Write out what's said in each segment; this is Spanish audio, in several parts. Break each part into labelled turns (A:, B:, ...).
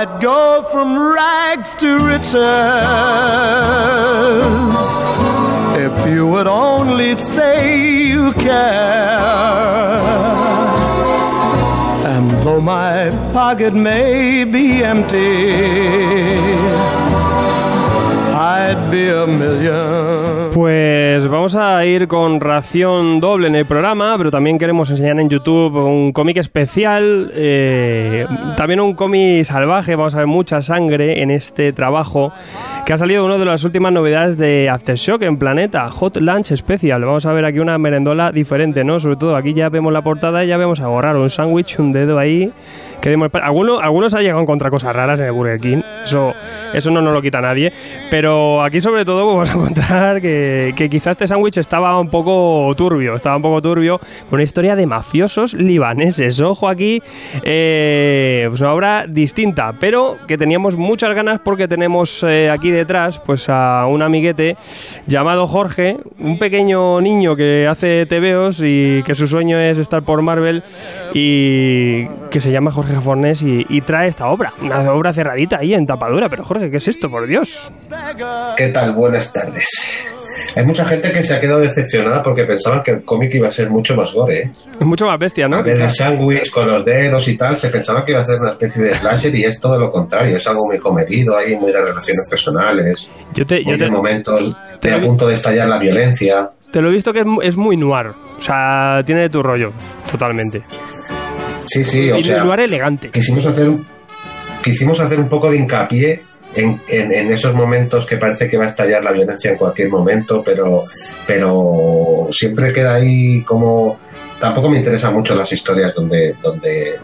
A: I'd go from rags to riches if you would only say you care. And though my pocket may be empty,
B: Pues vamos a ir con ración doble en el programa, pero también queremos enseñar en YouTube un cómic especial, eh, también un cómic salvaje, vamos a ver mucha sangre en este trabajo, que ha salido una de las últimas novedades de Aftershock en Planeta, Hot Lunch Special. Vamos a ver aquí una merendola diferente, ¿no? Sobre todo aquí ya vemos la portada y ya vemos algo raro, un sándwich, un dedo ahí. Demos- algunos, algunos han llegado a encontrar cosas raras en el Burger King, eso, eso no nos lo quita nadie, pero aquí sobre todo vamos a encontrar que, que quizás este sándwich estaba un poco turbio, estaba un poco turbio, con una historia de mafiosos libaneses. Ojo aquí, eh, pues una obra distinta, pero que teníamos muchas ganas porque tenemos eh, aquí detrás pues a un amiguete llamado Jorge, un pequeño niño que hace tebeos y que su sueño es estar por Marvel y que se llama Jorge Fornés y, y trae esta obra, una obra cerradita ahí en tapadura. Pero Jorge, ¿qué es esto? Por Dios.
C: ¿Qué tal? Buenas tardes. Hay mucha gente que se ha quedado decepcionada porque pensaban que el cómic iba a ser mucho más gore. ¿eh?
B: Mucho más bestia, ¿no?
C: Ver el sándwich con los dedos y tal, se pensaba que iba a ser una especie de slasher y es todo lo contrario. Es algo muy comedido ahí, muy de relaciones personales,
B: Yo te, yo te,
C: momentos
B: te
C: de a punto de estallar la violencia.
B: te lo he visto que es, es muy noir. O sea, tiene de tu rollo, totalmente.
C: Sí, sí, o
B: y
C: sea,
B: elegante.
C: quisimos hacer, un- quisimos hacer un poco de hincapié en, en- en esos momentos que parece que va a estallar la violencia en cualquier momento, pero, pero siempre queda ahí como... Tampoco me interesan mucho las historias donde, donde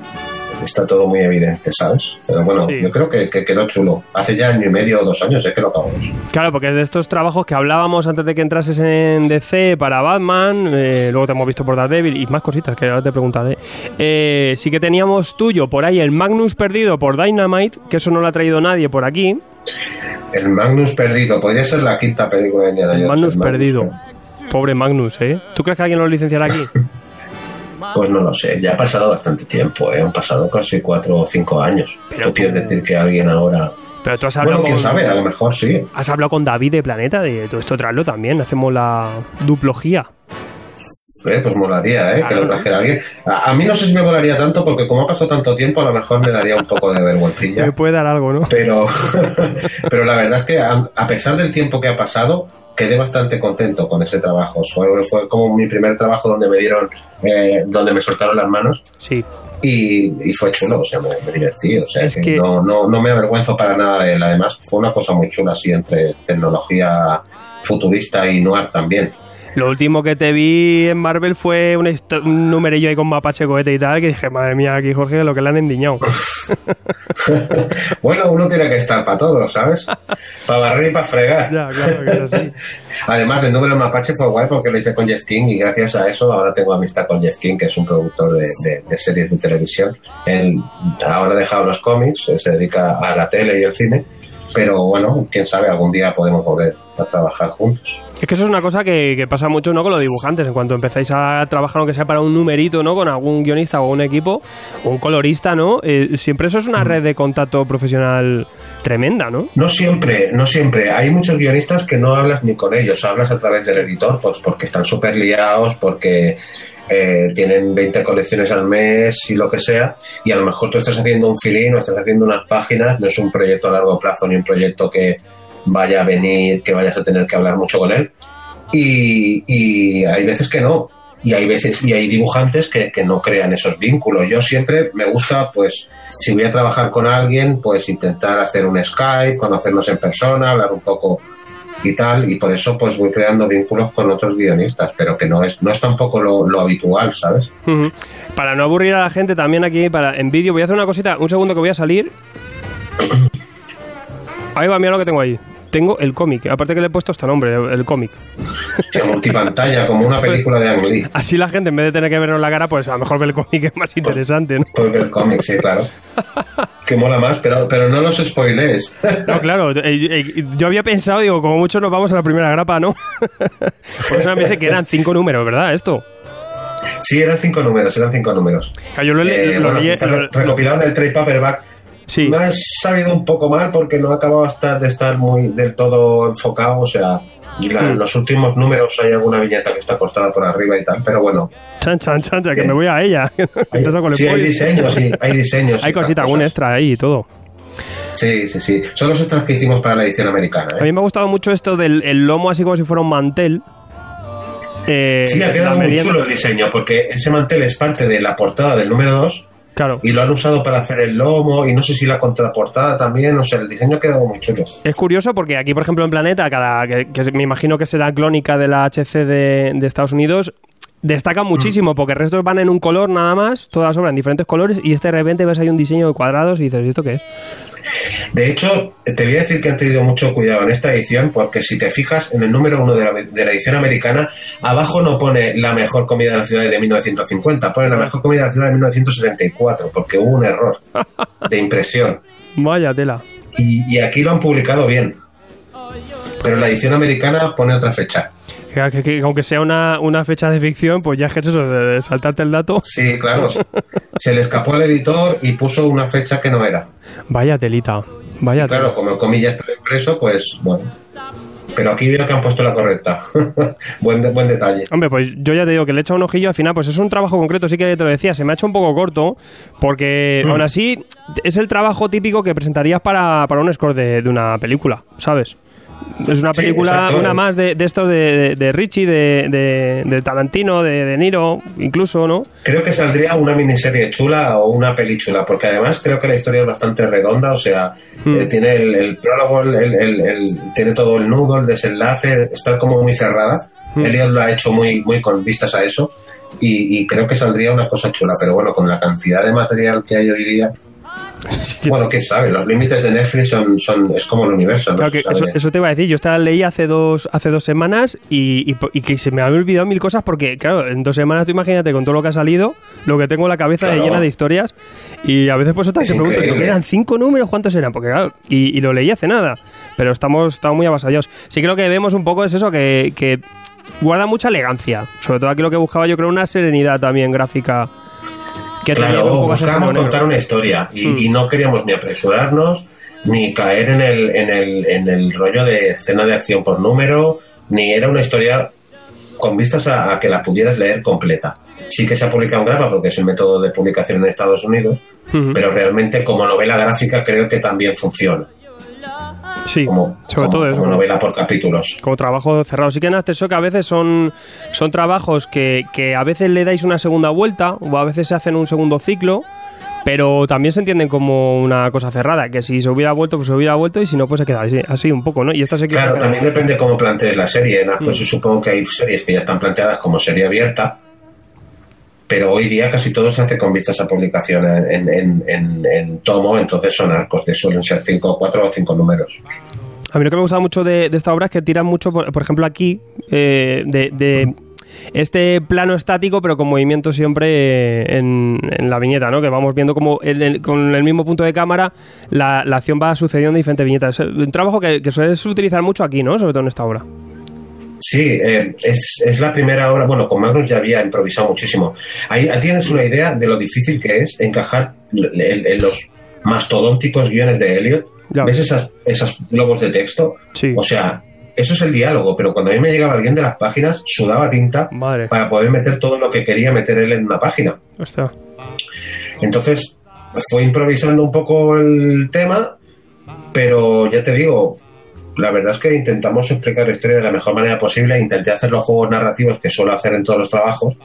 C: está todo muy evidente, ¿sabes? Pero bueno,
B: Sí.
C: yo creo que, que quedó chulo. Hace ya año y medio o dos años es que lo acabamos.
B: Claro, porque de estos trabajos que hablábamos antes de que entrases en DC para Batman, eh, luego te hemos visto por Daredevil y más cositas que ahora te preguntaré. eh, sí que teníamos tuyo por ahí el Magnus perdido por Dynamite, que eso no lo ha traído nadie por aquí.
C: El Magnus perdido, podría ser la quinta película de Indiana Jones,
B: Magnus
C: el
B: perdido. Pobre Magnus, ¿eh? ¿Tú crees que alguien lo licenciará aquí?
C: Pues no lo sé, ya ha pasado bastante tiempo, ¿eh? han pasado casi cuatro o cinco años.
B: Pero
C: ¿Tú quieres decir que alguien ahora
B: Pero tú has hablado
C: Bueno, quién
B: con...
C: sabe, a lo mejor sí.
B: Has hablado con David de Planeta, de todo esto traerlo también, hacemos la duplogía.
C: Eh, pues molaría, ¿eh?
B: Claro.
C: Que lo trajera alguien. A, a mí no sé si me molaría tanto porque como ha pasado tanto tiempo, a lo mejor me daría un poco de vergüencilla.
B: Me puede dar algo, ¿no?
C: Pero, pero la verdad es que a, a pesar del tiempo que ha pasado, quedé bastante contento con ese trabajo. Fue, fue como mi primer trabajo donde me dieron, eh, donde me soltaron las manos
B: Sí.
C: y, y fue chulo, o sea, me, me divertí. O sea,
B: Es
C: que
B: que-
C: no, no, no me avergüenzo para nada de él. Además, fue una cosa muy chula así entre tecnología futurista y noir también.
B: Lo último que te vi en Marvel fue un numerillo ahí con mapache cohete y tal, que dije, madre mía, aquí Jorge, lo que le han endiñado.
C: bueno, uno tiene que estar para todo, ¿sabes? Para barrer y para fregar.
B: ya, claro, que es así.
C: Además, el número Mapache fue guay porque lo hice con Jeff King y gracias a eso ahora tengo amistad con Jeff King, que es un productor de, de- de series de televisión. Él ahora ha dejado los cómics, eh, se dedica a la tele y el cine, pero bueno, quién sabe, algún día podemos volver a trabajar juntos.
B: Es que eso es una cosa que, que pasa mucho ¿no? con los dibujantes. En cuanto empezáis a trabajar, aunque sea para un numerito, ¿no? Con algún guionista o un equipo, o un colorista, ¿no? Eh, siempre eso es una red de contacto profesional tremenda, ¿no?
C: No siempre, no siempre. Hay muchos guionistas que no hablas ni con ellos, hablas a través del editor, pues porque están súper liados, porque eh, tienen 20 colecciones al mes y lo que sea, y a lo mejor tú estás haciendo un filín o estás haciendo unas páginas, no es un proyecto a largo plazo ni un proyecto que vaya a venir, que vayas a tener que hablar mucho con él. Y, y hay veces que no. Y hay veces, y hay dibujantes que, que no crean esos vínculos. Yo siempre me gusta, pues, si voy a trabajar con alguien, pues intentar hacer un Skype, conocernos en persona, hablar un poco y tal, y por eso pues voy creando vínculos con otros guionistas, pero que no es, no es tampoco lo, lo habitual, ¿sabes?
B: Para no aburrir a la gente también aquí para en vídeo, voy a hacer una cosita, un segundo que voy a salir. Ahí va, mira lo que tengo ahí. Tengo el cómic, aparte que le he puesto este nombre, el cómic.
C: Hostia, multipantalla, como una película de Ang Lee.
B: Así la gente, en vez de tener que vernos la cara, pues a lo mejor ve el cómic es más interesante, ¿no?
C: Pues el cómic, sí, claro. Que mola más, pero, pero no los spoilees.
B: No, claro, eh, eh, yo había pensado, digo, como mucho nos vamos a la primera grapa, ¿no? Por eso me pensé que eran cinco números, ¿verdad? Esto.
C: Sí, eran cinco números, eran cinco números.
B: Yo lo,
C: Eh, bueno,
B: lo-
C: recopilado en el trade paperback.
B: Sí.
C: me ha sabido un poco mal porque no acababa hasta de estar muy del todo enfocado, o sea, en los últimos números hay alguna viñeta que está cortada por arriba y tal, pero bueno,
B: Chan, chan, chan, que me voy a ella.
C: hay,
B: el
C: sí, hay diseños, sí, hay diseños.
B: Hay cosita, algún extra ahí y todo.
C: Sí, sí, sí. Son los extras que hicimos para la edición americana. ¿eh?
B: A mí me ha gustado mucho esto del el lomo así como si fuera un mantel. Eh,
C: Sí, ha
B: la
C: quedado muy chulo el diseño, porque ese mantel es parte de la portada del número 2
B: Claro.
C: y lo han usado para hacer el lomo y no sé si la contraportada también, o sea, el diseño ha quedado muy chulo.
B: Es curioso porque aquí, por ejemplo, en Planeta, cada que, que me imagino que será clónica de la HC de, de Estados Unidos, destaca muchísimo porque el resto van en un color nada más, todas las obras en diferentes colores, y este de repente ves ahí un diseño de cuadrados y dices, ¿y esto qué es?
C: De hecho, te voy a decir que han tenido mucho cuidado en esta edición, porque si te fijas en el número uno de la, de la edición americana, abajo no pone la mejor comida de la ciudad de 1950, pone la mejor comida de la ciudad de 1974, porque hubo un error de impresión.
B: Vaya tela.
C: Y, y aquí lo han publicado bien. Pero la edición americana pone otra fecha.
B: Que, que- que aunque sea una, una fecha de ficción, pues ya es que es eso, de, saltarte el dato.
C: Sí, claro. Se le escapó al editor y puso una fecha que no era.
B: Vaya telita. Vaya
C: Claro, como el comilla está impreso, pues bueno. Pero aquí veo que han puesto la correcta. buen, de- buen detalle.
B: Hombre, pues yo ya te digo que le he echado un ojillo al final, pues es un trabajo concreto, sí que te lo decía, se me ha hecho un poco corto, porque
C: Mm.
B: aún así es el trabajo típico que presentarías para, para un score de, de una película, ¿sabes? Es una película, una más de, de estos de, de, de Richie, de, de, Tarantino, de, de Niro, incluso, ¿no?
C: Creo que saldría una miniserie chula o una peli chula, porque además creo que la historia es bastante redonda, o sea,
B: Mm.
C: eh, tiene el, el prólogo, el, tiene todo el nudo, el desenlace, está como muy cerrada.
B: Mm.
C: Elliot lo ha hecho muy, muy con vistas a eso y, y creo que saldría una cosa chula, pero bueno, con la cantidad de material que hay hoy día, bueno, quién sabe, los límites de Netflix son, son es como el universo, ¿no?
B: Claro que
C: Se
B: eso, eso te iba a decir, yo esta leí hace dos, hace dos semanas y, y y que se me habían olvidado mil cosas porque, claro, en dos semanas tú imagínate con todo lo que ha salido, lo que tengo en la cabeza
C: Claro.
B: llena de historias y a veces pues otra
C: Es
B: te pregunto. ¿que eran cinco números? ¿Cuántos eran? Porque claro, y, y lo leí hace nada, pero estamos, estamos muy avasallados. Sí creo que vemos un poco es eso, que, que guarda mucha elegancia, sobre todo aquí lo que buscaba yo creo una serenidad también gráfica que
C: Claro, buscábamos contar una historia y,
B: Mm.
C: y no queríamos ni apresurarnos, ni caer en el, en, el, en el rollo de escena de acción por número, ni era una historia con vistas a, a que la pudieras leer completa. Sí que se ha publicado en grapa porque es el método de publicación en Estados Unidos,
B: Ujú.
C: pero realmente como novela gráfica creo que también funciona,
B: Sí,
C: como,
B: sobre
C: como-
B: todo eso.
C: como novela por capítulos.
B: como trabajo cerrado. Sí que en Aftershock a veces son, son trabajos que, que a veces le dais una segunda vuelta o a veces se hacen un segundo ciclo, pero también se entienden como una cosa cerrada, que si se hubiera vuelto, pues se hubiera vuelto y si no, pues se queda así, así un poco, ¿no? Y esto se quiere
C: Claro, también depende cómo plantees la serie. En Actos
B: Mm.
C: supongo que hay series que ya están planteadas como serie abierta, pero hoy día casi todo se hace con vistas a publicación en, en, en, tomo, entonces son arcos que suelen ser cinco, cuatro o cinco números.
B: A mí lo que me gusta mucho de, de esta obra es que tiran mucho, por, por ejemplo, aquí, eh, de, de este plano estático, pero con movimiento siempre eh, en, en la viñeta, ¿no? Que vamos viendo como el- el- con el mismo punto de cámara la, la acción va sucediendo en diferentes viñetas. Es un trabajo que, que sueles utilizar mucho aquí, ¿no? Sobre todo en esta obra.
C: Sí, eh, es, es la primera obra, bueno, con Magnus ya había improvisado muchísimo. Ahí tienes una idea de lo difícil que es encajar en, en los mastodónticos guiones de Elliot.
B: Ya.
C: ¿Ves esas, esos globos de texto?
B: Sí.
C: O sea, eso es el diálogo, pero cuando a mí me llegaba alguien de las páginas, sudaba tinta
B: Madre.
C: para poder meter todo lo que quería meter él en una página.
B: Hostia.
C: Entonces, fue improvisando un poco el tema, pero ya te digo, la verdad es que intentamos explicar la historia de la mejor manera posible, intenté hacer los juegos narrativos que suelo hacer en todos los trabajos,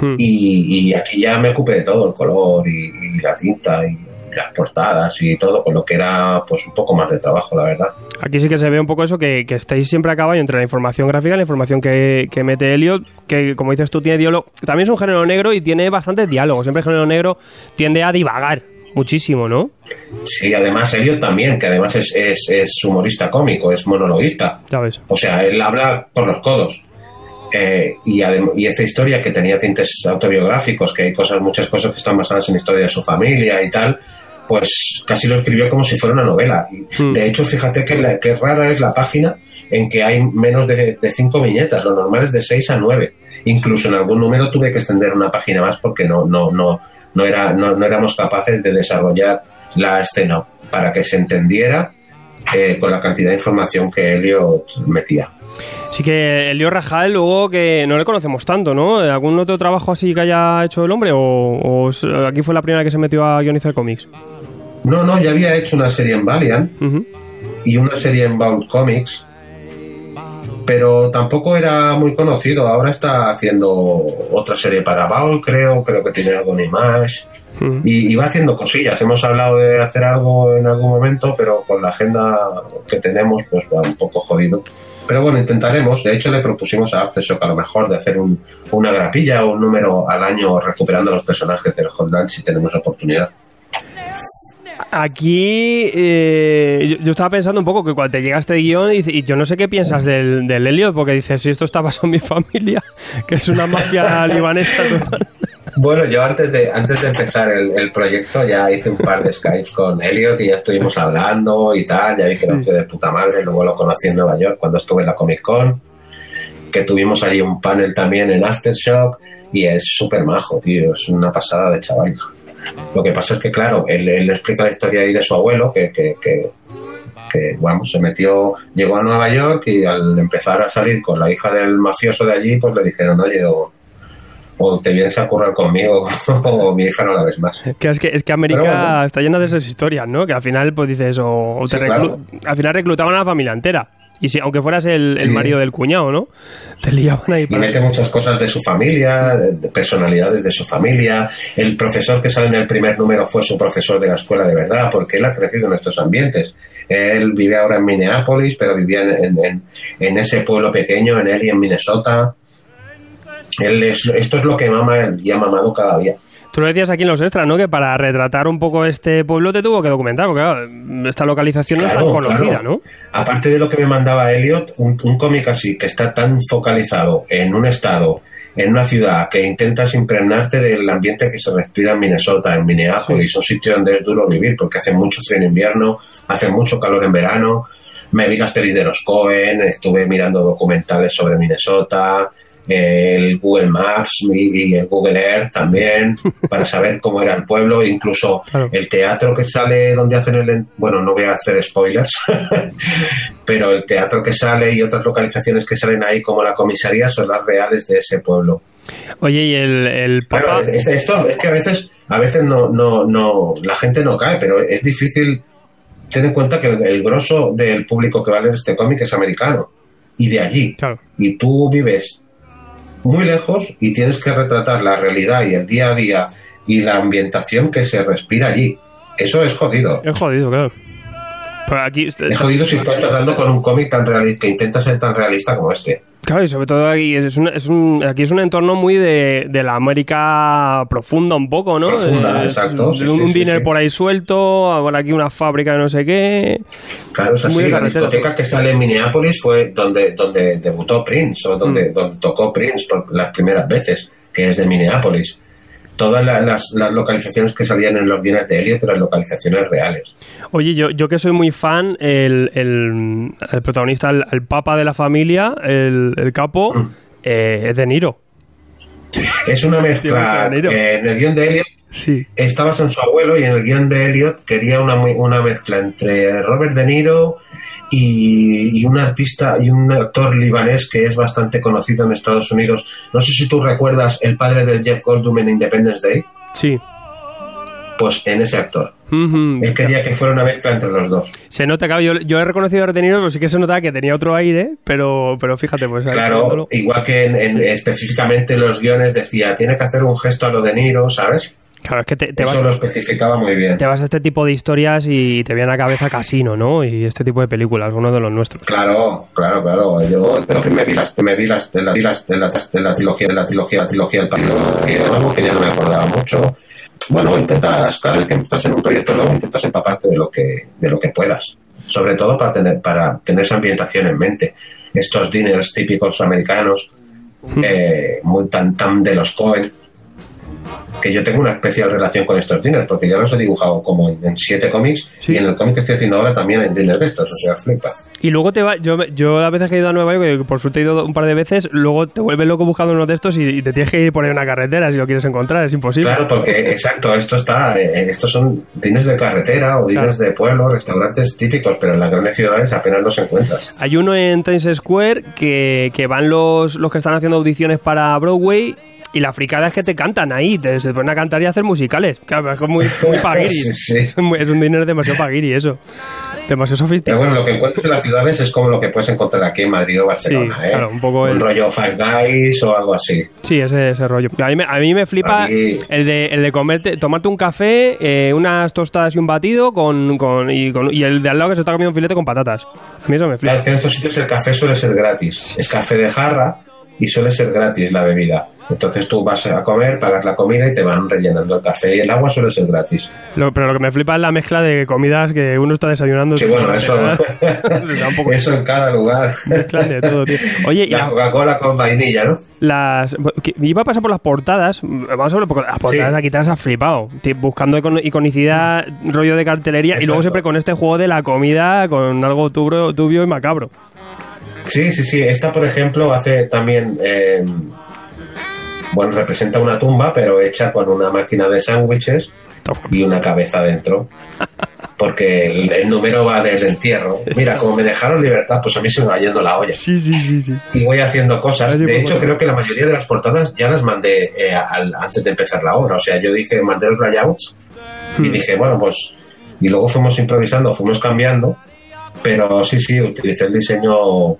B: Hmm.
C: y, y aquí ya me ocupé de todo, el color y, y la tinta y las portadas y todo, con lo que era pues un poco más de trabajo, la verdad.
B: Aquí sí que se ve un poco eso, que, que estáis siempre a caballo entre la información gráfica y la información que, que mete Elliot, que como dices tú tiene diálogo, también es un género negro y tiene bastante diálogo, siempre el género negro tiende a divagar muchísimo, ¿no?
C: Sí, además Elliot también, que además es, es, es humorista cómico, es monologuista.
B: ¿Sabes?
C: O sea, él habla por los codos. Eh, y, y esta historia que tenía tintes autobiográficos, que hay cosas, muchas cosas que están basadas en la historia de su familia y tal, pues casi lo escribió como si fuera una novela. Y,
B: Mm.
C: De hecho, fíjate que, la, que rara es la página en que hay menos de, de cinco viñetas, lo normal es de seis a nueve. Incluso en algún número tuve que extender una página más porque no, no, no, no, era, no, no éramos capaces de desarrollar la escena para que se entendiera eh, con la cantidad de información que Elliot metía.
B: Sí que Elio Rajal, luego que no le conocemos tanto, ¿no? ¿Algún otro trabajo así que haya hecho el hombre o, aquí fue la primera que se metió a guionizar cómics?
C: No, no, ya había hecho una serie en Valiant y una serie en Bound Comics, pero tampoco era muy conocido. Ahora está haciendo otra serie para Bound, creo, creo que tiene algo en Image.
B: Ujú.
C: Y, y va haciendo cosillas. Hemos hablado de hacer algo en algún momento, pero con la agenda que tenemos, pues va un poco jodido. Pero bueno, intentaremos. De hecho, le propusimos a Aftershock a lo mejor de hacer un- una grapilla o un número al año recuperando los personajes del Hotland si tenemos oportunidad.
B: Aquí eh, yo, yo estaba pensando un poco que cuando te llega este guion y, y yo no sé qué piensas del, del Elliot, porque dices, si esto está basado en mi familia, que es una mafia libanesa total.
C: Bueno, yo antes de antes de empezar el, el proyecto ya hice un par de Skypes con Elliot y ya estuvimos hablando y tal. Ya vi que era un tío de puta madre. Luego lo conocí en Nueva York cuando estuve en la Comic Con. Que tuvimos allí un panel también en Aftershock y es súper majo, tío. Es una pasada de chaval. Lo que pasa es que, claro, él, él explica la historia ahí de su abuelo, que, que, que, que, vamos, se metió, llegó a Nueva York y al empezar a salir con la hija del mafioso de allí, pues le dijeron, oye, o, o te vienes a currar conmigo o mi hija no la ves más.
B: Que es que, es que América
C: bueno.
B: está llena de esas historias, ¿no? Que al final, pues dices, o, o te
C: Sí,
B: reclu-
C: claro.
B: al final reclutaban a la familia entera. Y si, aunque fueras el, marido del cuñado, ¿no? Te liaban ahí
C: Y mete muchas cosas de su familia, de de personalidades de su familia. El profesor que sale en el primer número fue su profesor de la escuela de verdad, porque él ha crecido en estos ambientes. Él vive ahora en Minneapolis, pero vivía en, en- en- en ese pueblo pequeño, en él y en Minnesota. Él es, esto es lo que mama y ha mamado cada día.
B: Tú lo decías aquí en los extras, ¿no? Que para retratar un poco este pueblo te tuvo que documentar, porque claro, esta localización no es tan conocida,
C: claro.
B: ¿no?
C: Aparte de lo que me mandaba Elliot, un, un cómic así que está tan focalizado en un estado, en una ciudad, que intentas impregnarte del ambiente que se respira en Minnesota, en Minneapolis, un sitio donde es duro vivir porque hace mucho frío en invierno, hace mucho calor en verano. Me vi las pelis de los Cohen, estuve mirando documentales sobre Minnesota, el Google Maps y, el Google Earth también, para saber cómo era el pueblo, incluso
B: Claro.
C: el teatro que sale donde hacen el... en- Bueno, no voy a hacer spoilers, pero el teatro que sale y otras localizaciones que salen ahí como la comisaría son las reales de ese pueblo.
B: Oye, y el,
C: es- es- esto es que a veces, a veces no, no, no, la gente no cae, pero es difícil tener en cuenta que el, el grosso del público que va a leer este cómic es americano y de allí.
B: Claro.
C: Y tú vives muy lejos y tienes que retratar la realidad y el día a día y la ambientación que se respira allí. Eso es jodido.
B: Es jodido, claro. Pero aquí...
C: Es jodido si estás tratando con un cómic tan realista que intenta ser tan realista como este.
B: Claro, y sobre todo aquí es un, es un, aquí es un entorno muy de, de la América profunda un poco, ¿no?
C: Profunda,
B: Es
C: exacto, sí,
B: un
C: sí, sí,
B: dinero por ahí suelto, ahora aquí una fábrica de no sé qué.
C: Claro, es así. La discoteca que sale en Minneapolis fue donde, donde debutó Prince o donde,
B: Mm.
C: donde tocó Prince por las primeras veces, que es de Minneapolis. Todas la- las, las localizaciones que salían en los bienes de Elliot eran localizaciones reales.
B: Oye, yo, yo que soy muy fan, el, el, el protagonista, el, el papa de la familia, el, el capo,
C: Mm.
B: eh, es De Niro.
C: Es una mezcla. eh, en el guion de Elliot
B: Sí.
C: estabas en su abuelo y en el guion de Elliot quería una, una mezcla entre Robert De Niro y, y un artista y un actor libanés que es bastante conocido en Estados Unidos. No sé si tú recuerdas el padre de Jeff Goldblum en Independence Day.
B: Sí.
C: Pues en ese actor. Él quería que fuera una mezcla entre los dos.
B: Se nota, claro, yo, yo he reconocido a De Niro, pero sí que se notaba que tenía otro aire, pero, pero fíjate, pues
C: Claro, igual que en, en- específicamente en los guiones decía, tiene que hacer un gesto a lo de Niro, ¿sabes?
B: Claro, es que te, te
C: Eso
B: vas,
C: lo especificaba muy bien.
B: te vas a este tipo de historias y te viene a la cabeza Casino, ¿no? Y este tipo de películas, uno de los nuestros.
C: Claro, claro, claro. Yo me vi las, me vi las, de la, de la, de la trilogía, de la trilogía, la trilogía del partido, que, ya no me acordaba mucho. Bueno, intentas, cada vez que estás en un proyecto intentas empaparte de lo que, de lo que puedas. Sobre todo para tener, para tener esa ambientación en mente. Estos dinners típicos americanos, eh, muy tan, tan de los Cohen. Que yo tengo una especial relación con estos diners, porque ya los he dibujado como en, siete cómics
B: Sí.
C: y en el cómic que estoy haciendo ahora también en diners de estos, o sea, flipa.
B: Y luego te va, yo, yo las veces que he ido a Nueva York, por suerte he ido un par de veces, luego te vuelves loco buscando uno de estos y, y te tienes que ir por ahí una carretera si lo quieres encontrar, es imposible.
C: Claro, porque exacto, esto está, eh, estos son diners de carretera o diners de pueblo, restaurantes típicos, pero en las grandes ciudades apenas los encuentras.
B: Hay uno en Times Square que, que van los, los que están haciendo audiciones para Broadway y la fricada es que te cantan ahí, te, se ponen a cantar y a hacer musicales. Claro, es muy, muy paguiri.
C: Sí, sí.
B: Es, un dinero demasiado paguiri eso. Demasiado
C: Pero
B: sofisticado.
C: bueno, lo que encuentras en las ciudades es como lo que puedes encontrar aquí en Madrid o Barcelona,
B: Sí,
C: ¿eh?
B: claro, un poco el-
C: rollo Five Guys o algo así.
B: Sí, ese, ese rollo. A mí, me, a mí me flipa
C: mí-
B: el de, el de comerte, tomarte un café, eh, unas tostadas y un batido con, con, y, con- y el de al lado que se está comiendo un filete con patatas. A mí eso me
C: Claro,
B: flipa.
C: es que en estos sitios el café suele ser gratis. Es café de jarra y suele ser gratis la bebida. Entonces tú vas a comer, pagas la comida y te van rellenando el café y el agua suele ser gratis.
B: Lo- pero lo que me flipa es la mezcla de comidas que uno está desayunando.
C: Sí, bueno, eso, eso en cada lugar.
B: Mezclan de todo, tío. Oye, y
C: La
B: la-
C: Coca-Cola con vainilla, ¿no?
B: las. iba a pasar por las portadas. Vamos a ver, porque las portadas
C: Sí.
B: aquí te has flipado. Buscando icon- iconicidad, rollo de cartelería y luego siempre con este juego de la comida con algo tubro, tubio y macabro.
C: Sí, sí, sí. Esta, por ejemplo, hace también. eh, bueno, representa una tumba, pero hecha con una máquina de sándwiches y una cabeza dentro. Porque el, el número va del entierro. Mira, como me dejaron libertad, pues a mí se me va yendo la olla.
B: Sí, sí, sí, sí.
C: Y voy haciendo cosas. De
B: pues
C: hecho, creo que la mayoría de las portadas ya las mandé eh, al- antes de empezar la obra. O sea, yo dije, mandé los layouts y
B: Hmm.
C: dije, bueno, pues. Y luego fuimos improvisando, fuimos cambiando. Pero sí, sí, utilicé el diseño.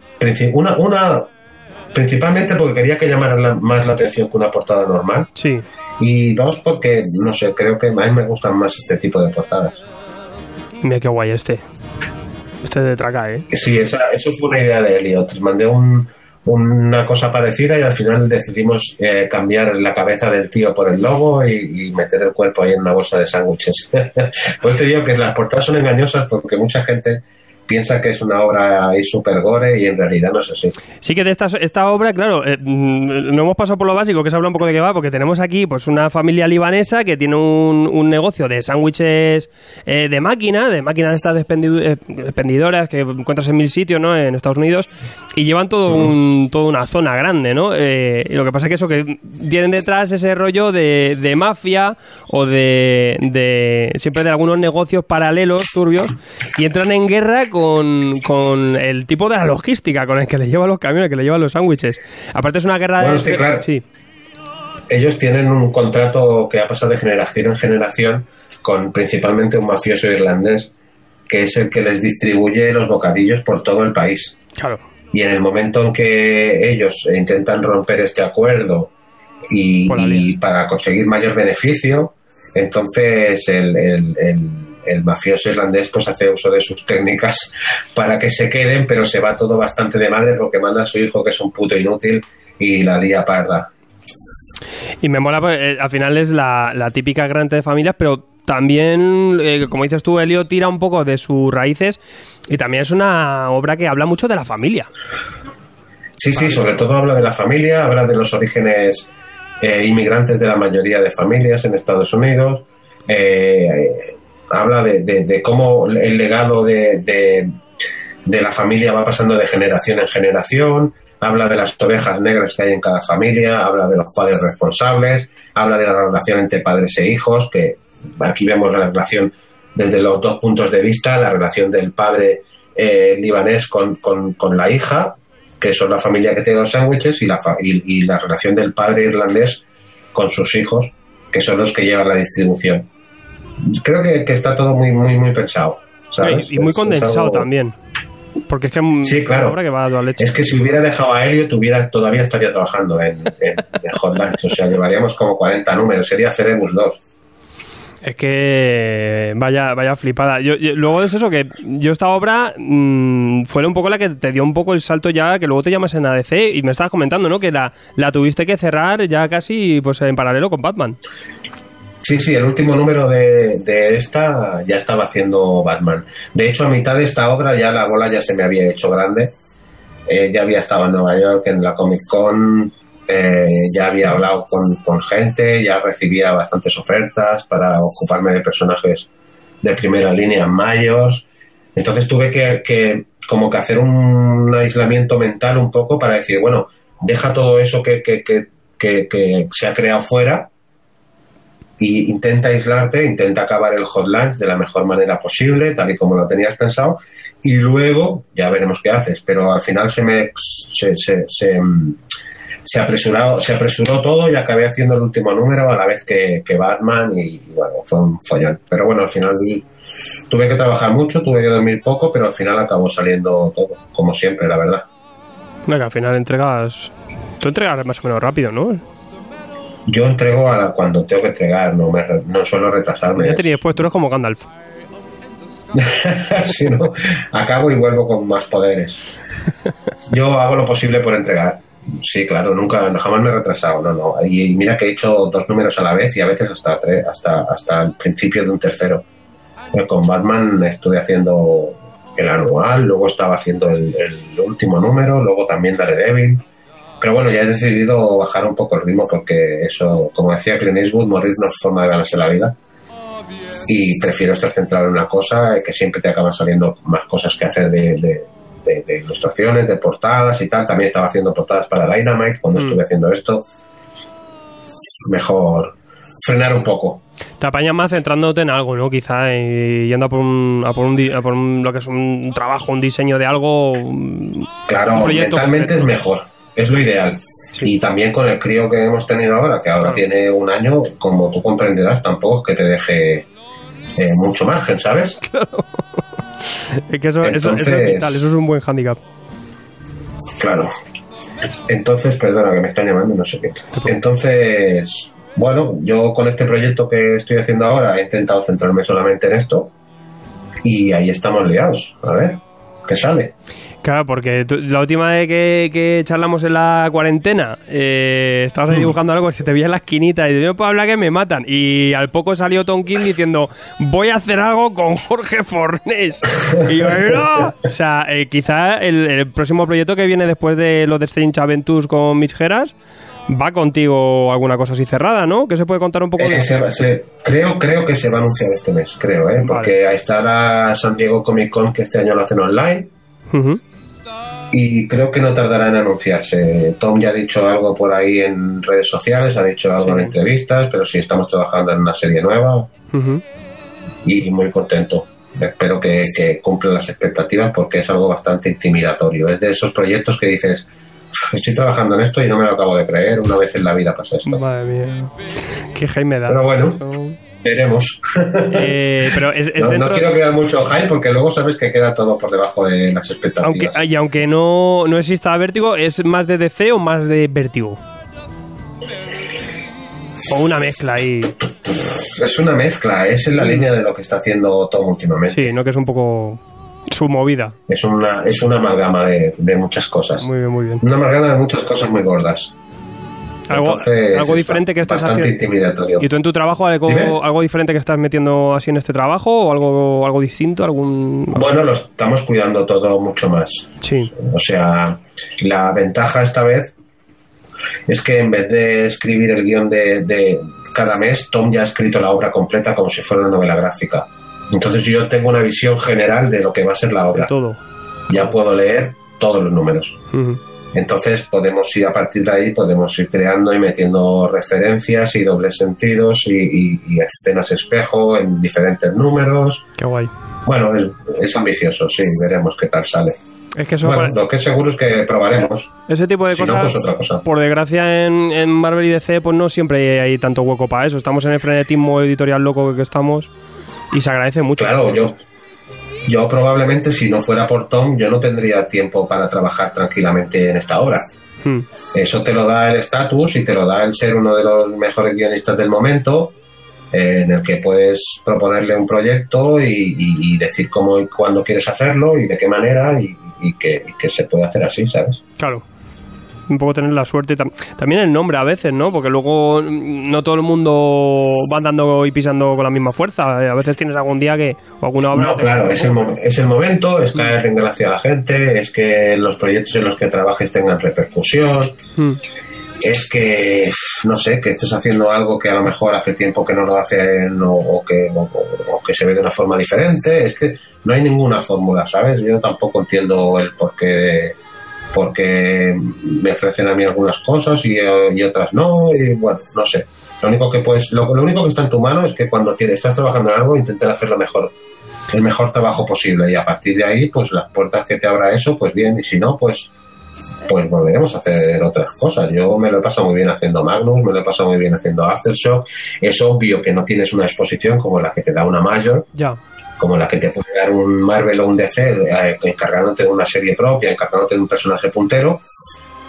C: Una, una principalmente porque quería que llamara la- más la atención que una portada normal.
B: Sí.
C: Y dos, porque, no sé, creo que a mí me gustan más este tipo de portadas.
B: Mira qué guay este. Este de traca, ¿eh?
C: Sí, esa, eso fue una idea de Elliot. Mandé un- una cosa parecida y al final decidimos eh, cambiar la cabeza del tío por el logo y, y meter el cuerpo ahí en una bolsa de sándwiches. pues te digo que las portadas son engañosas porque mucha gente piensa que es una obra ahí super gore y en realidad no es así.
B: Sí que de esta, esta obra, claro, eh, mm, no hemos pasado por lo básico, que se habla un poco de qué va, porque tenemos aquí pues una familia libanesa que tiene un, un negocio de sándwiches eh, de máquina, de máquinas estas de expendidu- eh, expendidoras que encuentras en mil sitios, ¿no? En Estados Unidos, y llevan todo un, toda una zona grande, ¿no? Eh, y lo que pasa es que eso, que tienen detrás ese rollo de, de mafia o de, de siempre de algunos negocios paralelos, turbios, y entran en guerra con, con el tipo de la logística, con el que le llevan los camiones, que le llevan los sándwiches. Aparte es una guerra
C: Bueno,
B: de...
C: sí, claro.
B: sí.
C: Ellos tienen un contrato que ha pasado de generación en generación con principalmente un mafioso irlandés que es el que les distribuye los bocadillos por todo el país.
B: Claro.
C: Y en el momento en que ellos intentan romper este acuerdo y, para conseguir mayor beneficio, entonces el, el- el- el mafioso irlandés pues hace uso de sus técnicas para que se queden, pero se va todo bastante de madre porque manda a su hijo que es un puto inútil y la lía parda.
B: Y me mola, pues, eh, al final es la, la típica grande de familias, pero también, eh, como dices tú, Elio tira un poco de sus raíces y también es una obra que habla mucho de la familia.
C: Sí, sí, sobre todo habla de la familia, habla de los orígenes eh, inmigrantes de la mayoría de familias en Estados Unidos, eh, habla de, de- cómo el legado de, de- la familia va pasando de generación en generación, habla de las ovejas negras que hay en cada familia, habla de los padres responsables, habla de la relación entre padres e hijos, que aquí vemos la relación desde los dos puntos de vista, la relación del padre eh, libanés con, con- la hija, que son la familia que tiene los sándwiches, y la, y la relación del padre irlandés con sus hijos, que son los que llevan la distribución. Creo que, que está todo muy, muy, muy pensado. ¿sabes?
B: Y, y muy
C: Es- es
B: condensado
C: algo-
B: también. Porque es que mm,
C: Sí,
B: es
C: claro.
B: obra que va a leche.
C: Es que si hubiera dejado a Helio, tuviera, todavía estaría trabajando en, en, en Hot Lunch. O sea, llevaríamos como 40 números. Sería Cerebus 2.
B: Es que vaya, vaya flipada. Yo, yo- luego es eso que yo esta obra mm, fue un poco la que te dio un poco el salto ya que luego te llamas en ADC y me estabas comentando, ¿no? Que la, la tuviste que cerrar ya casi pues en paralelo con Batman.
C: Sí, sí, el último número de, de esta ya estaba haciendo Batman. De hecho, a mitad de esta obra ya la bola ya se me había hecho grande. Eh, ya había estado en Nueva York en la Comic Con. eh, ya había hablado con, con gente, ya recibía bastantes ofertas para ocuparme de personajes de primera línea en mayos. Entonces tuve que, que como que hacer un aislamiento mental un poco para decir, bueno, deja todo eso que, que, que, se ha creado fuera y intenta aislarte, intenta acabar el hot lunch de la mejor manera posible, tal y como lo tenías pensado, y luego ya veremos qué haces. Pero al final se me se, se, se, se apresuró, se apresuró todo y acabé haciendo el último número a la vez que, que Batman y bueno, fue un follón. Pero bueno, al final tuve que trabajar mucho, tuve que dormir poco, pero al final acabó saliendo todo, como siempre, la verdad.
B: Venga, al final entregas. Tú entregas más o menos rápido, ¿no?
C: Yo entrego a la- cuando tengo que entregar, no, me, no suelo retrasarme.
B: Ya tenías después, tú eres como Gandalf.
C: Si no, acabo y vuelvo con más poderes. Yo hago lo posible por entregar. Sí, claro, nunca, jamás me he retrasado, no, no. Y, mira que he hecho dos números a la vez y a veces hasta tres, hasta, hasta el principio de un tercero. Con Batman estuve haciendo el anual, luego estaba haciendo el, el último número, luego también Daredevil. Pero bueno, ya he decidido bajar un poco el ritmo porque eso, como decía Clint Eastwood, morir no es forma de ganarse la vida. Y prefiero estar centrado en una cosa que siempre te acaban saliendo más cosas que hacer de, de- de- de ilustraciones, de portadas y tal. También estaba haciendo portadas para Dynamite cuando
B: Mm.
C: estuve haciendo esto. Mejor frenar un poco.
B: Te apañas más centrándote en algo, ¿no? Quizá y yendo a por, un, a por, un, a por un- lo que es un trabajo, un diseño de algo.
C: Claro, mentalmente es mejor, es lo ideal.
B: Sí.
C: Y también con el crío que hemos tenido ahora, que ahora
B: Claro.
C: tiene un año, como tú comprenderás, tampoco es que te deje eh, mucho margen, ¿sabes?
B: Es que eso, eso- eso es
C: Entonces-
B: vital, eso es un buen handicap.
C: Claro. Entonces, perdona que me están llamando, no sé qué. Entonces, bueno, yo con este proyecto que estoy haciendo ahora he intentado centrarme solamente en esto y ahí estamos liados. A ver, ¿qué sale?
B: Claro, porque tú- la última vez que, que charlamos en la cuarentena, eh, estabas ahí dibujando algo, se te veía en la esquinita y yo no puedo hablar que me matan. Y al poco salió Tonkin diciendo, voy a hacer algo con Jorge Fornés. Y yo, "No". O sea, eh, quizá el, el próximo proyecto que viene después de lo de Strange Adventures con Mitch Geras va contigo alguna cosa así cerrada, ¿no? Que se puede contar un poco de
C: Eh, se se- creo, creo que se va a anunciar este mes, creo, ¿eh? porque ahí está la San Diego Comic Con que este año lo hacen online
B: Ujú.
C: Y creo que no tardará en anunciarse. Tom ya ha dicho algo por ahí en redes sociales, ha dicho algo
B: Sí.
C: en entrevistas, pero sí estamos trabajando en una serie nueva
B: Ujú.
C: y muy contento. Espero que, que cumpla las expectativas porque es algo bastante intimidatorio. Es de esos proyectos que dices, estoy trabajando en esto y no me lo acabo de creer, una vez en la vida pasa esto.
B: Madre mía. Qué Jaime da.
C: Pero bueno.
B: Eso-
C: Veremos.
B: Eh, pero es, es
C: No, quiero crear mucho hype porque luego sabes que queda todo por debajo de las
B: Aunque,
C: expectativas.
B: y aunque no, no exista Vértigo, ¿es más de DC o más de Vértigo? O una mezcla ahí.
C: Es una mezcla, es en la línea de lo que está haciendo Tom últimamente.
B: Sí, no que es un poco su movida.
C: Es una, es una amalgama de, de muchas cosas.
B: Muy bien, muy bien.
C: Una amalgama de muchas cosas muy gordas.
B: Algo,
C: Entonces,
B: algo diferente que estás
C: bastante
B: haciendo.
C: intimidatorio.
B: ¿Y tú en tu trabajo algo,
C: Dime.
B: algo diferente que estás metiendo así en este trabajo? ¿O algo, algo distinto? ¿Algún...?
C: Bueno, lo estamos cuidando todo mucho más.
B: Sí.
C: O sea, la ventaja esta vez es que en vez de escribir el guion de, de cada mes, Tom ya ha escrito la obra completa como si fuera una novela gráfica. Entonces yo tengo una visión general de lo que va a ser la
B: De
C: obra.
B: todo.
C: Ya puedo leer todos los números.
B: Ujú.
C: Entonces podemos ir a partir de ahí, podemos ir creando y metiendo referencias y dobles sentidos y, y- y escenas espejo en diferentes números.
B: Qué guay.
C: Bueno, es, es ambicioso, sí, veremos qué tal sale.
B: Es que eso
C: Bueno,
B: pare-
C: lo que es seguro es que probaremos.
B: ese tipo de
C: Si no,
B: cosas,
C: pues otra cosa.
B: por desgracia, en, en Marvel y DC, pues no siempre hay tanto hueco para eso. Estamos en el frenetismo editorial loco que estamos y se agradece mucho.
C: Claro, yo, yo probablemente si no fuera por Tom, yo no tendría tiempo para trabajar tranquilamente en esta obra.
B: Hmm.
C: Eso te lo da el estatus y te lo da el ser uno de los mejores guionistas del momento, eh, en el que puedes proponerle un proyecto y, y- y decir cómo y cuándo quieres hacerlo y de qué manera y, y que, y que se puede hacer así, ¿sabes?
B: Claro. Un poco tener la suerte. tam- También el nombre a veces, ¿no? Porque luego mm, no todo el mundo va andando y pisando con la misma fuerza. Eh, A veces tienes algún día que. o alguna obra.
C: No, claro, es el, es el momento, es caer en gracia a la gente, es que los proyectos en los que trabajes tengan repercusión.
B: Hmm.
C: es que, no sé, que estés haciendo algo que a lo mejor hace tiempo que no lo hacen o, que, o, que se ve de una forma diferente. Es que no hay ninguna fórmula, ¿sabes? Yo tampoco entiendo el por qué, porque me ofrecen a mí algunas cosas y, otras no. Y bueno, no sé. Lo único que puedes, lo, único que está en tu mano es que cuando tienes, estás trabajando en algo, intentar hacerlo mejor el mejor trabajo posible y a partir de ahí pues las puertas que te abra eso pues bien y si no pues pues volveremos a hacer otras cosas. Yo me lo he pasado muy bien haciendo Magnus, me lo he pasado muy bien haciendo Aftershock. Es obvio que no tienes una exposición como la que te da una Major,
B: ya.
C: Como la que te puede dar un Marvel o un DC, eh, encargándote de una serie propia, encargándote de un personaje puntero.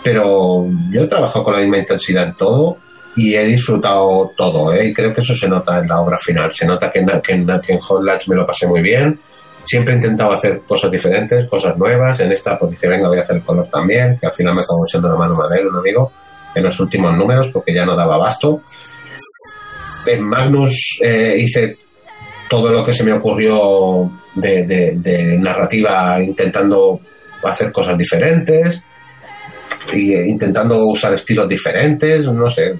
C: Pero yo he trabajado con la misma intensidad en todo y he disfrutado todo, ¿eh? y creo que eso se nota en la obra final. Se nota que en, que en, que en me lo pasé muy bien Siempre he intentado hacer cosas diferentes, cosas nuevas. En esta, pues dije, venga, voy a hacer el color también, que al final me acabó siendo una mano madera, un amigo, en los últimos números, porque ya no daba abasto. En Magnus eh, hice todo lo que se me ocurrió de, narrativa, intentando hacer cosas diferentes e intentando usar estilos diferentes, no sé.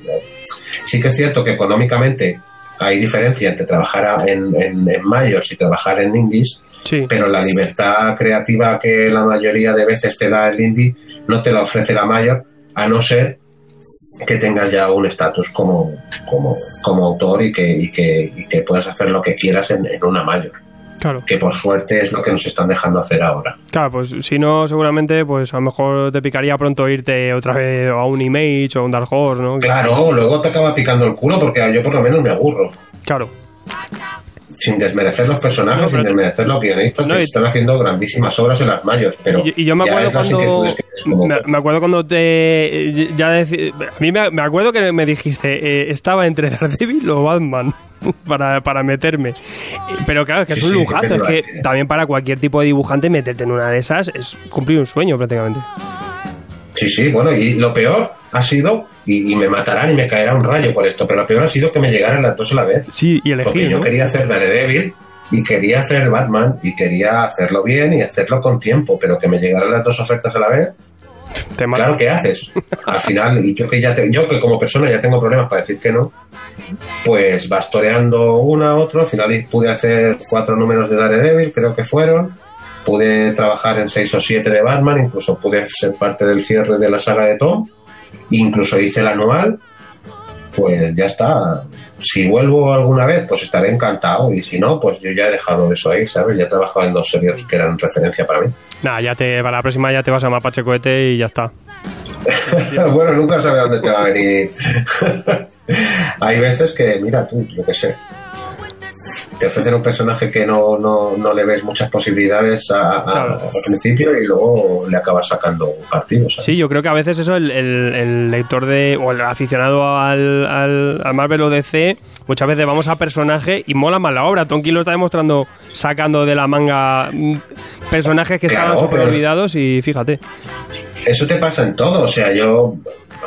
C: Sí que es cierto que económicamente hay diferencia entre trabajar en, en, en Mayors y trabajar en Indies, pero la libertad creativa que la mayoría de veces te da el indie no te la ofrece la mayor, a no ser que tengas ya un estatus como, como, como, autor y que, y que, y que puedas hacer lo que quieras en, una mayor.
B: Claro.
C: Que por suerte es lo que nos están dejando hacer ahora.
B: Claro, pues si no, seguramente, pues a lo mejor te picaría pronto irte otra vez a un Image o a un Dark Horse, ¿no?
C: Claro, luego te acaba picando el culo porque yo por lo menos me aburro.
B: Claro
C: sin desmerecer los personajes, sin desmerecer los guionistas que están haciendo grandísimas obras en las mayos. Pero
B: y, yo me acuerdo cuando. Me, acuerdo cuando te. Ya a mí me, acuerdo que me dijiste, eh, estaba entre Daredevil o Batman para, para meterme. Pero claro, es que es un lujazo. es que también para cualquier tipo de dibujante meterte en una de esas es cumplir un sueño prácticamente.
C: Sí, sí, bueno, y lo peor ha sido, y, me matarán y me caerá un rayo por esto, pero lo peor ha sido que me llegaran las dos a la vez.
B: Sí, y elegir.
C: Porque yo quería hacer Daredevil y quería hacer Batman y quería hacerlo bien y hacerlo con tiempo, pero que me llegaran las dos ofertas a la vez. claro, ¿qué haces? Al final, y yo que ya yo que como persona ya tengo problemas para decir que no, pues vas toreando una a otra. Al final pude hacer cuatro números de Daredevil, creo que fueron pude trabajar en seis o siete de Batman, incluso pude ser parte del cierre de la saga de Tom, incluso hice el anual, pues ya está. Si vuelvo alguna vez, pues estaré encantado, y si no, pues yo ya he dejado eso ahí, ¿sabes? Ya he trabajado en dos series que eran referencia para mí.
B: Nada, ya te, para la próxima ya te vas a Mapache Cohete y ya está.
C: bueno, nunca sabes dónde te va a venir. Hay veces que, mira tú, lo que sé, te ofrecen un personaje que no, no, no le ves muchas posibilidades al principio y luego le acabas sacando partido.
B: Sí, yo creo que a veces eso el, el, lector de o el aficionado al, al, Marvel o DC, muchas veces vamos a personaje y mola más la obra. Tonki lo está demostrando sacando de la manga mm, personajes que estaban súper olvidados y fíjate.
C: Eso te pasa en todo, o sea, yo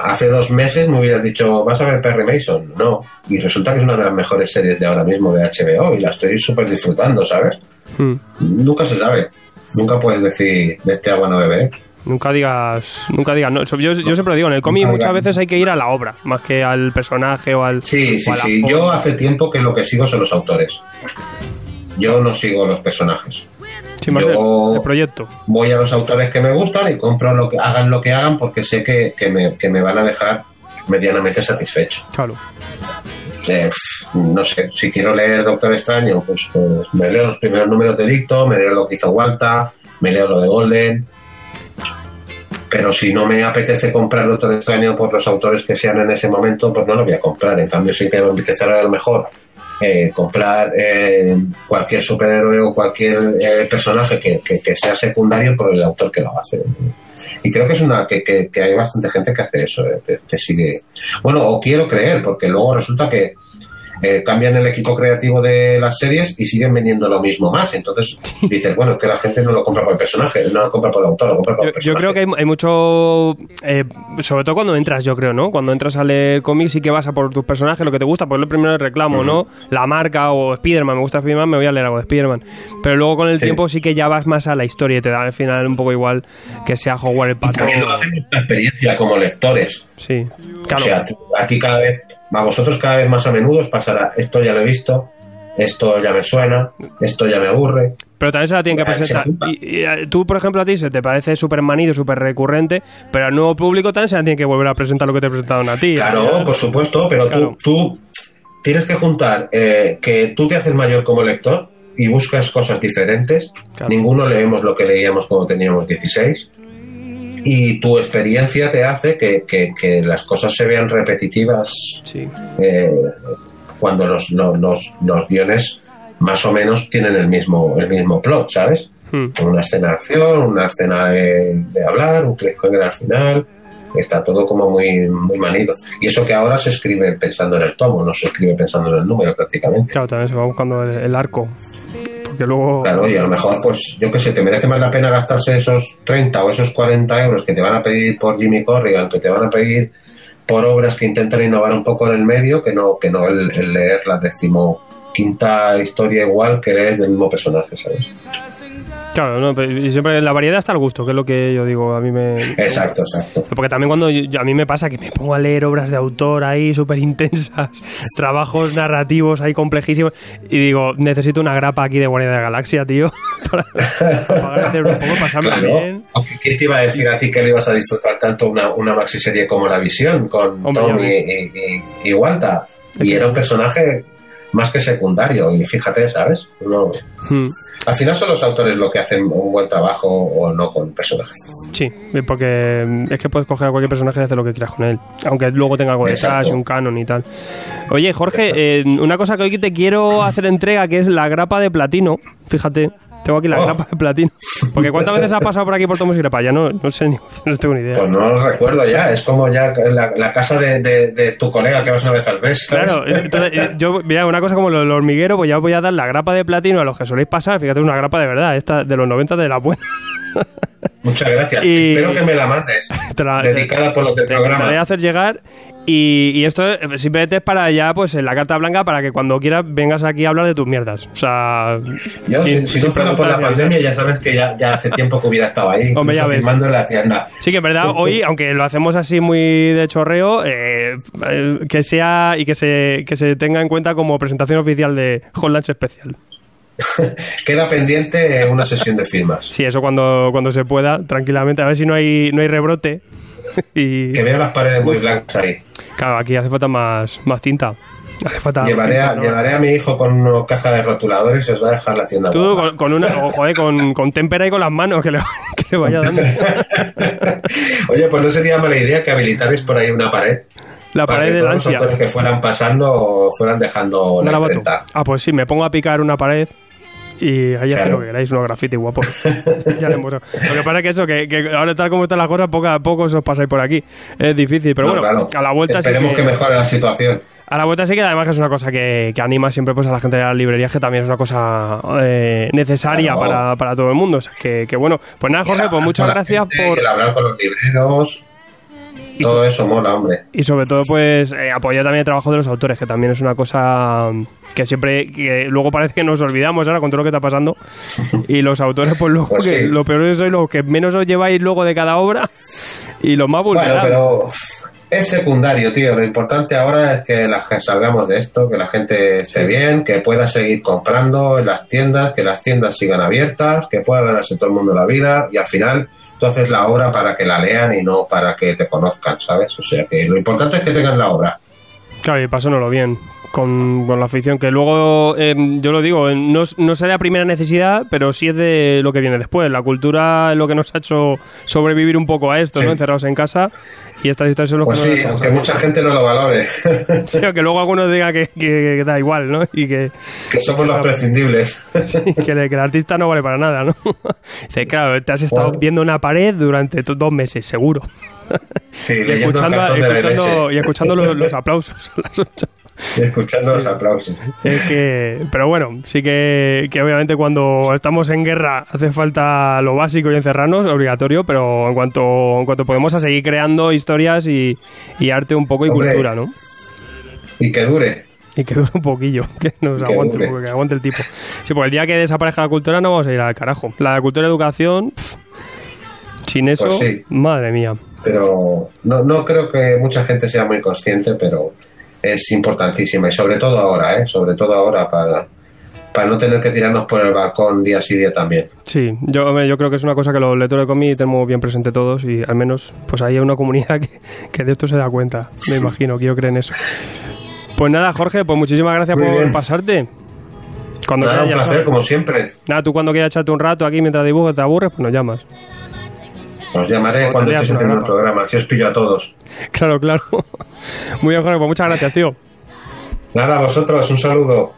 C: hace dos meses me hubieras dicho, vas a ver Perry Mason. No. Y resulta que es una de las mejores series de ahora mismo de HBO y la estoy súper disfrutando, ¿sabes? Hmm. Nunca se sabe. Nunca puedes decir, de este agua no bebé.
B: Nunca digas, nunca digas, no. Yo, yo siempre digo, en el cómic muchas veces hay que ir a la obra, más que al personaje o al.
C: Sí, sí, sí. Yo hace tiempo que lo que sigo son los autores. Yo no sigo los personajes
B: el, proyecto.
C: Voy a los autores que me gustan y compro lo que hagan lo que hagan porque sé que, me, van a dejar medianamente satisfecho.
B: Claro.
C: Eh, no sé, si quiero leer Doctor Extraño, pues, pues, me leo los primeros números de Dicto, me leo lo que hizo Walta, me leo lo de Golden. Pero si no me apetece comprar Doctor Extraño por los autores que sean en ese momento, pues no lo voy a comprar. En cambio, sí que me empezar a lo mejor eh, comprar eh, cualquier superhéroe o cualquier eh, personaje que, sea secundario por el autor que lo hace. Y creo que es una que, que, hay bastante gente que hace eso, que, sigue. Bueno, o quiero creer, porque luego resulta que eh, cambian el equipo creativo de las series y siguen vendiendo lo mismo más. Entonces dices, bueno, que la gente no lo compra por el personaje, no lo compra por el autor, lo compra por
B: yo,
C: el personaje.
B: yo creo que hay, hay mucho. eh, sobre todo cuando entras, yo creo, ¿no? Cuando entras a leer cómics, sí que vas a por tus personajes, lo que te gusta, pues lo primero es reclamo, ¿no? La marca o Spider-Man, me gusta Spider-Man, me voy a leer algo de Spider-Man. Pero luego con el
C: Sí.
B: tiempo sí que ya vas más a la historia y te da al final un poco igual que sea Hogwarts el pato.
C: también lo hacemos la experiencia como lectores.
B: Sí,
C: O
B: claro.
C: sea, tú- a ti cada vez, a vosotros cada vez más a menudo os pasará, esto ya lo he visto, esto ya me suena, esto ya me aburre.
B: Pero también se la tienen que presentar.
C: junta.
B: Y, y, eh, tú, por ejemplo, a ti se te parece súper manido, súper recurrente, pero al nuevo público también se la tiene que volver a presentar lo que te presentaron a ti.
C: Claro, por supuesto, pero
B: Claro.
C: tú, tú tienes que juntar eh, que tú te haces mayor como lector y buscas cosas diferentes.
B: Claro.
C: Ninguno leemos lo que leíamos cuando teníamos 16. Y tu experiencia te hace que, que- que las cosas se vean repetitivas
B: Sí.
C: eh, cuando los, los, los- los guiones más o menos tienen el mismo, el mismo plot, ¿sabes?
B: Hmm.
C: Una escena de acción, una escena de, de hablar, un cliffhanger al final. Está todo como muy, muy manido. Y eso que ahora se escribe pensando en el tomo, no se escribe pensando en el número prácticamente.
B: Claro, también se va buscando el, el arco.
C: Claro, y a lo mejor, pues, yo qué sé, te merece más la pena gastarse esos 30 o esos 40 euros que te van a pedir por Jimmy Corrigan, que te van a pedir por obras que intentan innovar un poco en el medio, que no, que no el, el leer la decimoquinta historia igual que lees del mismo personaje, ¿sabes?
B: Claro, no, pero- y siempre la variedad está al gusto, que es lo que yo digo. A mí me.
C: Exacto, exacto.
B: Porque también cuando yo- a mí me pasa que me pongo a leer obras de autor ahí súper intensas, trabajos narrativos ahí complejísimos, y digo, necesito una grapa aquí de Guardia de la Galaxia, tío, para el cerebro un poco, pasarme
C: Claro.
B: bien.
C: ¿Quién te iba a decir a ti que le ibas a disfrutar tanto una, una maxiserie como La Visión con
B: Hombre,
C: Tom y, y, y- y Walta? Y era un personaje más que secundario, y fíjate, ¿sabes? No,
B: Hmm.
C: Al final son los autores los que hacen un buen trabajo o no con el personaje.
B: Sí, porque es que puedes coger a cualquier personaje y hacer lo que quieras con él. Aunque luego tenga algo de trash, un canon y tal. Oye, Jorge, eh, una cosa que hoy te quiero hacer entrega, que es la grapa de platino. Fíjate, tengo aquí la
C: Oh.
B: grapa de platino. Porque ¿cuántas veces has pasado por aquí por Tomos y Grapa? Ya no, no sé ni no tengo ni idea.
C: Pues no lo recuerdo ya, es como ya la, la casa de, de- de tu colega que vas una vez al mes. ¿sabes?
B: Claro, entonces, eh, yo, mira, una cosa como lo del hormiguero, pues ya voy a dar la grapa de platino a los que soléis pasar. Fíjate, una grapa de verdad, esta de los 90 de la buena.
C: Muchas gracias.
B: Y-
C: Espero que me la mandes.
B: Te la-
C: dedicada por lo del
B: te
C: programa.
B: hacer llegar y, y esto eh, simplemente es para ya pues en la carta blanca para que cuando quieras vengas aquí a hablar de tus mierdas o sea
C: Yo,
B: sin-
C: si, si no fuera por la pandemia, ya sabes que ya, ya hace tiempo que hubiera estado ahí,
B: Hombre, ya ves.
C: firmando en la tienda.
B: Sí que es verdad, hoy, aunque lo hacemos así muy de chorreo, eh, eh, que sea y que se, que se tenga en cuenta como presentación oficial de Hollands Especial.
C: Queda pendiente una sesión de firmas.
B: Sí, eso cuando, cuando se pueda, tranquilamente, a ver si no hay, no hay rebrote. y
C: Que veo las paredes muy blancas ahí.
B: claro, aquí hace falta más, más tinta. Hace falta
C: Llevaré a, llevaré a mi hijo con una caja de rotuladores y os va a dejar la tienda.
B: Tú con, con una, joder, con, con témpera y con las manos, que le, que le vaya dando.
C: Oye, pues no sería mala idea que habilitarais por ahí una pared.
B: La pared de la
C: los
B: ansia.
C: autores que fueran pasando fueran dejando la.
B: Ah, pues sí, me pongo a picar una pared y ahí
C: Claro.
B: lo que queráis, unos graffiti guapos. ya haremos. Lo que pasa es que eso, que, que ahora tal como están las cosas, poco a poco os pasáis por aquí. Es difícil, pero
C: No,
B: bueno,
C: claro.
B: a la vuelta sí
C: Esperemos que... mejore la situación.
B: A la vuelta sí que además que es una cosa que, que anima siempre pues a la gente de las librerías, que también es una cosa eh, necesaria
C: Claro.
B: para, para todo el mundo. O sea, que, que bueno, pues nada, Jorge, pues muchas gracias
C: gente,
B: por...
C: El hablar con los libreros.
B: Y
C: Todo eso mola, hombre.
B: Y sobre todo, pues, eh, apoyar también el trabajo de los autores, que también es una cosa mm, que siempre, que luego parece que nos olvidamos ahora con todo lo que está pasando. Y los autores, pues, luego,
C: Pues
B: que
C: sí.
B: lo peor es sois los que menos os lleváis luego de cada obra y los más
C: Bueno,
B: vulnerables.
C: pero es secundario, tío. Lo importante ahora es que la salgamos de esto, que la gente esté bien, que pueda seguir comprando en las tiendas, que las tiendas sigan abiertas, que pueda ganarse todo el mundo la vida y al final tú haces la obra para que la lean y no para que te conozcan, ¿sabes? O sea que lo importante es que tengan la obra.
B: Claro, y pasónoslo bien con, con la afición, que luego, eh, yo lo digo, eh, no, no será primera necesidad, pero sí es de lo que viene después. La cultura es lo que nos ha hecho sobrevivir un poco a esto,
C: Sí.
B: ¿no? Encerrados en casa y estas historias son lo
C: Pues
B: que
C: sí, aunque mucha gente no lo valore,
B: Sí, que luego algunos digan que, que- que da igual, ¿no? Y que,
C: que somos los prescindibles.
B: sí, que, el, que el artista no vale para nada, ¿no? Dice, claro, te has estado
C: Bueno.
B: viendo una pared durante dos meses, seguro.
C: Sí,
B: Y escuchando,
C: cartón de la
B: escuchando-
C: leche.
B: y escuchando los, los aplausos a las ocho.
C: escuchando los aplausos.
B: Es que, pero bueno, sí que, que obviamente cuando estamos en guerra hace falta lo básico y encerrarnos, obligatorio, pero en cuanto, en cuanto podemos a seguir creando historias y, y arte un poco y
C: Hombre.
B: cultura, ¿no?
C: Y que dure.
B: Y que dure un poquillo, que nos
C: Que
B: aguante, que aguante el tipo. Sí, porque el día que desaparezca la cultura no vamos a ir al carajo. La cultura y educación, pff, sin eso,
C: Pues sí.
B: madre mía.
C: Pero no, no creo que mucha gente sea muy consciente, pero es importantísima. Y sobre todo ahora, ¿eh? Sobre todo ahora para, para no tener que tirarnos por el balcón día sí día también.
B: Sí, yo, yo creo que es una cosa que los lectores de cómic tenemos bien presente todos y al menos pues hay una comunidad que, que de esto se da cuenta, me imagino, quiero creer en eso. Pues nada, Jorge, pues muchísimas gracias
C: Muy
B: por
C: bien.
B: pasarte. Cuando
C: Nada, un placer, como siempre.
B: Nada, tú cuando quieras echarte un rato aquí mientras dibujas te aburres, pues nos llamas.
C: Os llamaré cuando estéis haciendo el programa, si os pillo a todos.
B: Claro, claro. Muy bien, Jorge, pues muchas gracias, tío.
C: Nada, a vosotros, un saludo.